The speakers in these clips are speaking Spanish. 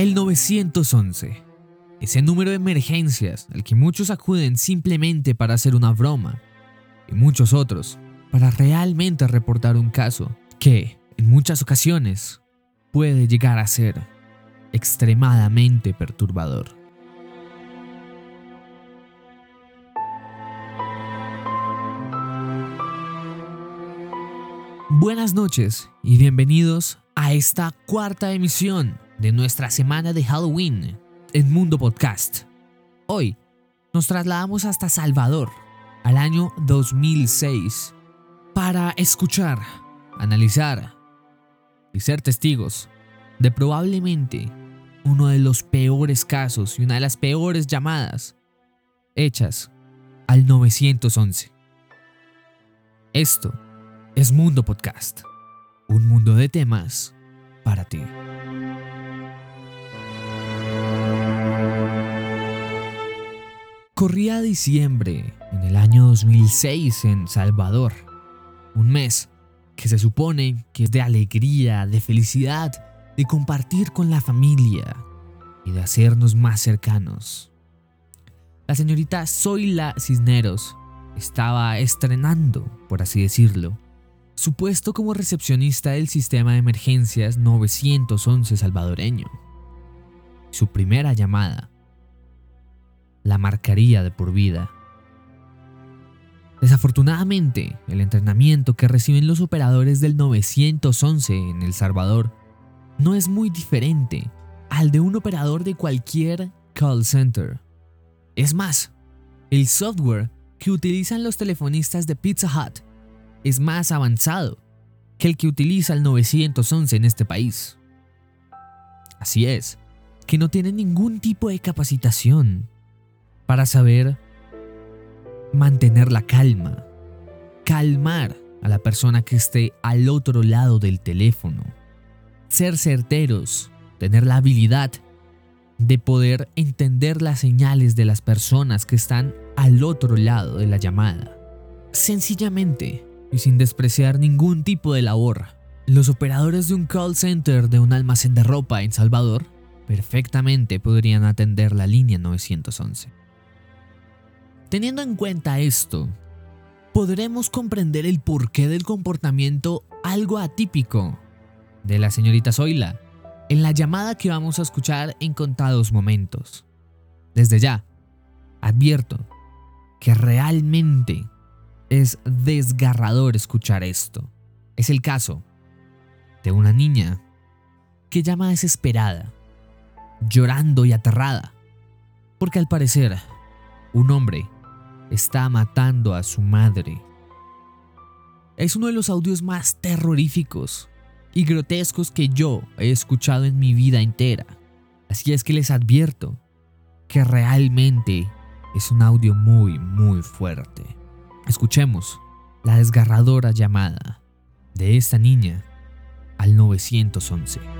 El 911. Ese número de emergencias al que muchos acuden simplemente para hacer una broma y muchos otros para realmente reportar un caso que, en muchas ocasiones, puede llegar a ser extremadamente perturbador. Buenas noches y bienvenidos a esta cuarta emisión de nuestra semana de Halloween en Mundo Podcast. Hoy nos trasladamos hasta Salvador, al año 2006, para escuchar, analizar y ser testigos de probablemente uno de los peores casos y una de las peores llamadas hechas al 911. Esto es Mundo Podcast, un mundo de temas para ti. Corría diciembre en el año 2006 en Salvador, un mes que se supone que es de alegría, de felicidad, de compartir con la familia y de hacernos más cercanos. La señorita Zoila Cisneros estaba estrenando, por así decirlo, su puesto como recepcionista del sistema de emergencias 911 salvadoreño. Su primera llamada la marcaría de por vida. Desafortunadamente, el entrenamiento que reciben los operadores del 911 en El Salvador no es muy diferente al de un operador de cualquier call center. Es más, el software que utilizan los telefonistas de Pizza Hut es más avanzado que el que utiliza el 911 en este país. Así es, que no tienen ningún tipo de capacitación para saber mantener la calma, calmar a la persona que esté al otro lado del teléfono, ser certeros, tener la habilidad de poder entender las señales de las personas que están al otro lado de la llamada. Sencillamente, y sin despreciar ningún tipo de labor. Los operadores de un call center de un almacén de ropa en Salvador perfectamente podrían atender la línea 911. Teniendo en cuenta esto, podremos comprender el porqué del comportamiento algo atípico de la señorita Zoila en la llamada que vamos a escuchar en contados momentos. Desde ya, advierto que realmente es desgarrador escuchar esto. Es el caso de una niña que llama desesperada, llorando y aterrada, porque al parecer un hombre está matando a su madre. Es uno de los audios más terroríficos y grotescos que yo he escuchado en mi vida entera. Así es que les advierto que realmente es un audio muy, muy fuerte. Escuchemos la desgarradora llamada de esta niña al 911.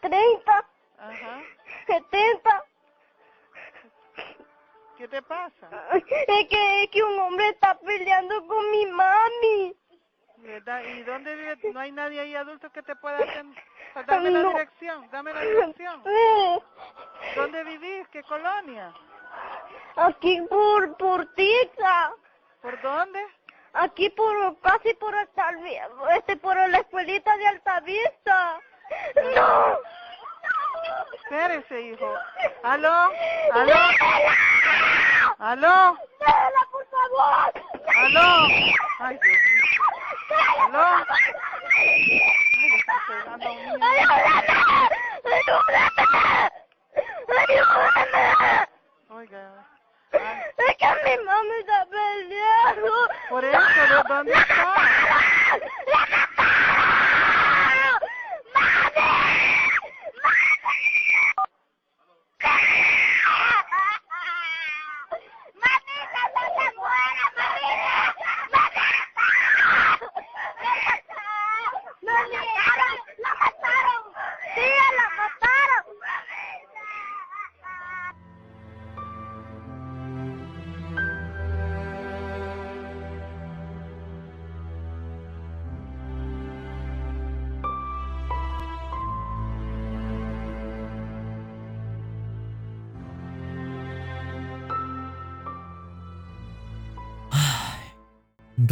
30, ajá. 70. ¿Qué te pasa? Es que, es que un hombre está peleando con mi mami. ¿Verdad? ¿Y dónde vive? ¿No hay nadie ahí adulto que te pueda atender? Dame la No. dirección, dame la dirección. Eh, ¿Dónde vivís? ¿Qué colonia? Aquí por, por Tiza. ¿Por dónde? Aquí por, casi por Altavista, este, por la escuelita de Altavista. No. Espérese, hijo. ¿Aló? ¿Aló? ¿Aló? Por favor. ¿Aló? Ay, Dios mío. ¿Aló? Ayúdame. Oiga. Es que mi mami está peleando. por eso, ¿de dónde está?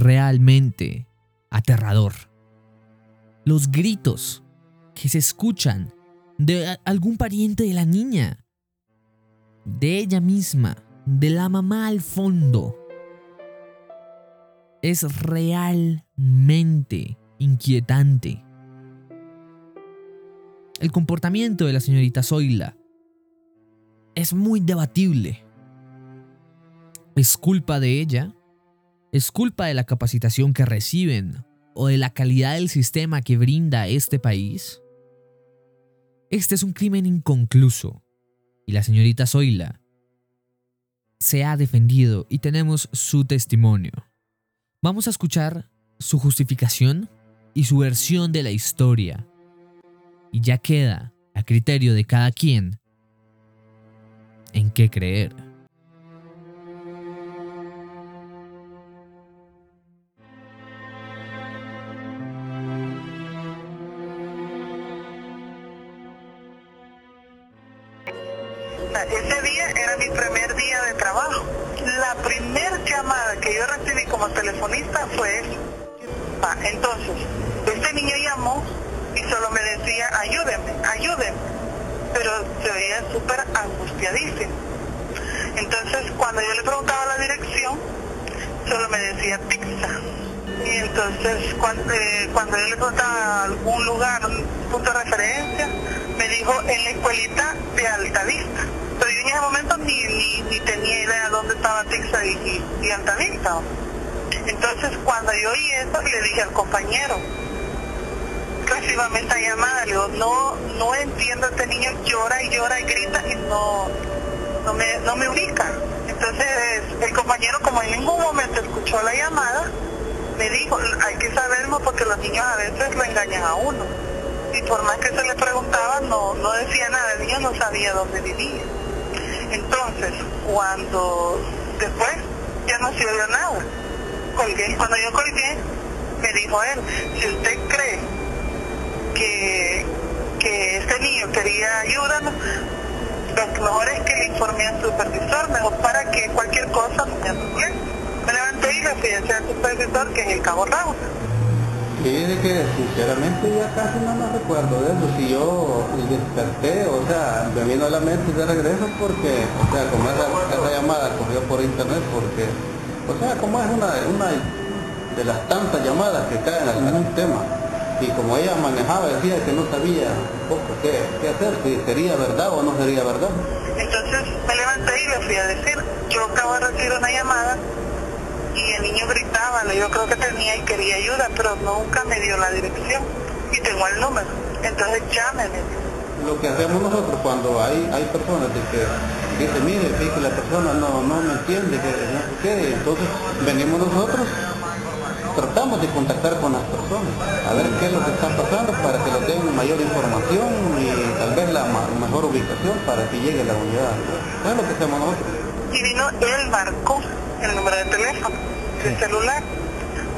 Realmente aterrador. Los gritos que se escuchan de algún pariente de la niña, de ella misma, de la mamá al fondo, es realmente inquietante. El comportamiento de la señorita Zoila es muy debatible. ¿Es culpa de ella? ¿Es culpa de la capacitación que reciben o de la calidad del sistema que brinda este país? Este es un crimen inconcluso y la señorita Zoila se ha defendido y tenemos su testimonio. Vamos a escuchar su justificación y su versión de la historia. Y ya queda a criterio de cada quien en qué creer. Ayúdenme. Pero se veía súper angustiadísimo. Entonces, cuando yo le preguntaba la dirección, solo me decía pizza. Y entonces, cuando, eh, cuando yo le preguntaba algún lugar, un punto de referencia, me dijo en la escuelita de Altavista. Pero yo en ese momento ni, ni, ni tenía idea dónde estaba Tixa y, y, y. Entonces, cuando yo oí eso, le dije al compañero, esta llamada, le digo, no, no entiendo, este niño llora y llora y grita y no, no me, no me ubica. Entonces, el compañero, como en ningún momento escuchó la llamada, me dijo, hay que saberlo porque los niños a veces lo engañan a uno. Y por más que se le preguntaba, no, no decía nada, el niño no sabía dónde vivía. Entonces, cuando después ya no se oyó nada, colgué. Cuando yo colgué, me dijo él, si usted cree que, que este niño quería ayudarnos, lo mejor es que le informe al supervisor, mejor para que cualquier cosa me problema. Me levanté y le fui a al supervisor que es el cabo Raúl. Fíjese que sinceramente ya casi no me recuerdo de eso. Si yo desperté, o sea, me vino a la mente de regreso porque, o sea, como esa, llamada corrió por internet, porque, o sea, como es una, una de las tantas llamadas que caen al mismo tema. Y como ella manejaba, decía que no sabía un poco qué, qué hacer, si sería verdad o no sería verdad. Entonces me levanté y le fui a decir, yo acabo de recibir una llamada y el niño gritaba, yo creo que tenía y quería ayuda, pero nunca me dio la dirección y tengo el número. Entonces llámeme. Lo que hacemos nosotros cuando hay, hay personas de que dicen, mire, que la persona no, no me entiende, que no sé qué, entonces venimos nosotros, tratamos de contactar con las personas, a ver qué es lo que está pasando para que nos den mayor información y tal vez la ma- mejor ubicación para que llegue la unidad. Eso es lo que hacemos nosotros. Y vino, él marcó el número de teléfono, el celular,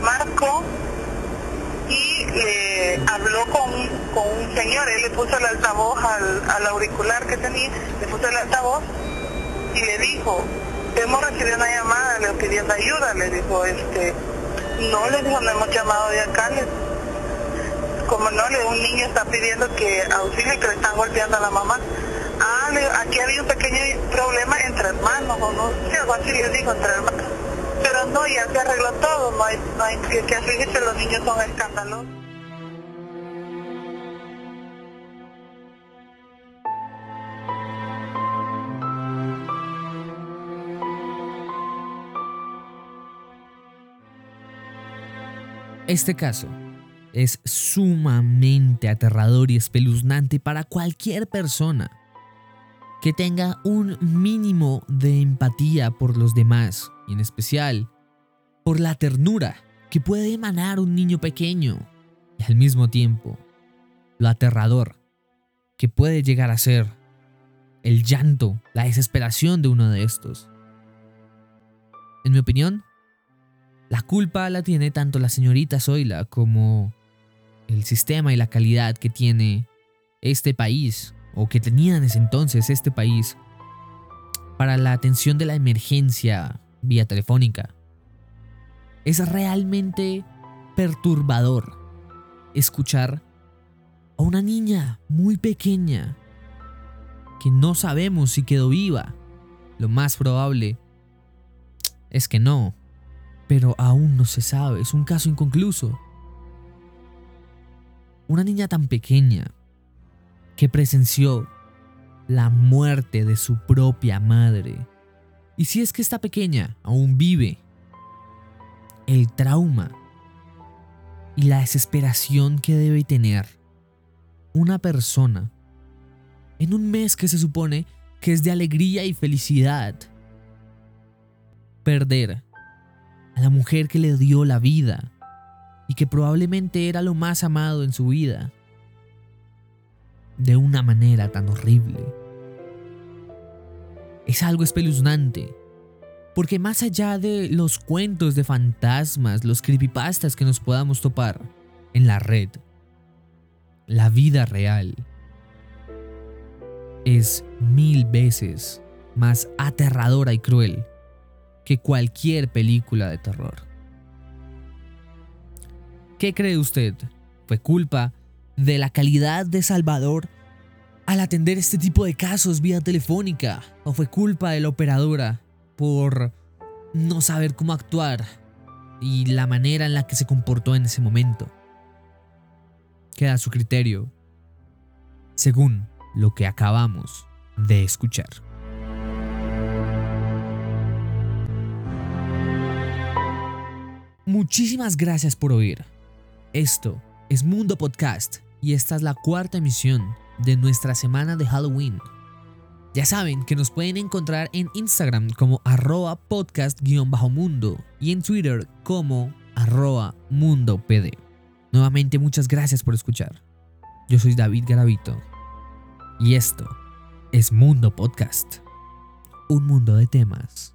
marcó y le habló con, con un señor, él le puso el altavoz al, al auricular que tenía, le puso el altavoz y le dijo, hemos recibido una llamada, le pidiendo ayuda, le dijo, este, no, le dijo, no hemos llamado de acá, le- como no, le, un niño está pidiendo que auxilio que le están golpeando a la mamá. Ah, le- aquí había un pequeño problema entre hermanos, o no sé, algo así le dijo, entre hermanos. Pero no, ya se arregló todo, no hay, no hay que, que los niños son escandalosos. Este caso es sumamente aterrador y espeluznante para cualquier persona que tenga un mínimo de empatía por los demás, y en especial por la ternura que puede emanar un niño pequeño, y al mismo tiempo lo aterrador que puede llegar a ser el llanto, la desesperación de uno de estos. En mi opinión, la culpa la tiene tanto la señorita Zoila como el sistema y la calidad que tiene este país, o que tenía en ese entonces este país, para la atención de la emergencia vía telefónica. Es realmente perturbador escuchar a una niña muy pequeña que no sabemos si quedó viva. Lo más probable es que no, pero aún no se sabe, es un caso inconcluso. Una niña tan pequeña que presenció la muerte de su propia madre. Y si es que esta pequeña aún vive, el trauma y la desesperación que debe tener una persona en un mes que se supone que es de alegría y felicidad. Perder la mujer que le dio la vida y que probablemente era lo más amado en su vida de una manera tan horrible. Es algo espeluznante, porque más allá de los cuentos de fantasmas, los creepypastas que nos podamos topar en la red, la vida real es mil veces más aterradora y cruel que cualquier película de terror. ¿Qué cree usted? ¿Fue culpa de la calidad de Salvador al atender este tipo de casos vía telefónica? ¿O fue culpa de la operadora por no saber cómo actuar y la manera en la que se comportó en ese momento? Queda a su criterio, según lo que acabamos de escuchar. Muchísimas gracias por oír. Esto es Mundo Podcast y esta es la cuarta emisión de nuestra semana de Halloween. Ya saben que nos pueden encontrar en Instagram como arroba podcast-mundo y en Twitter como arroba mundopd. Nuevamente muchas gracias por escuchar. Yo soy David Garavito y esto es Mundo Podcast. Un mundo de temas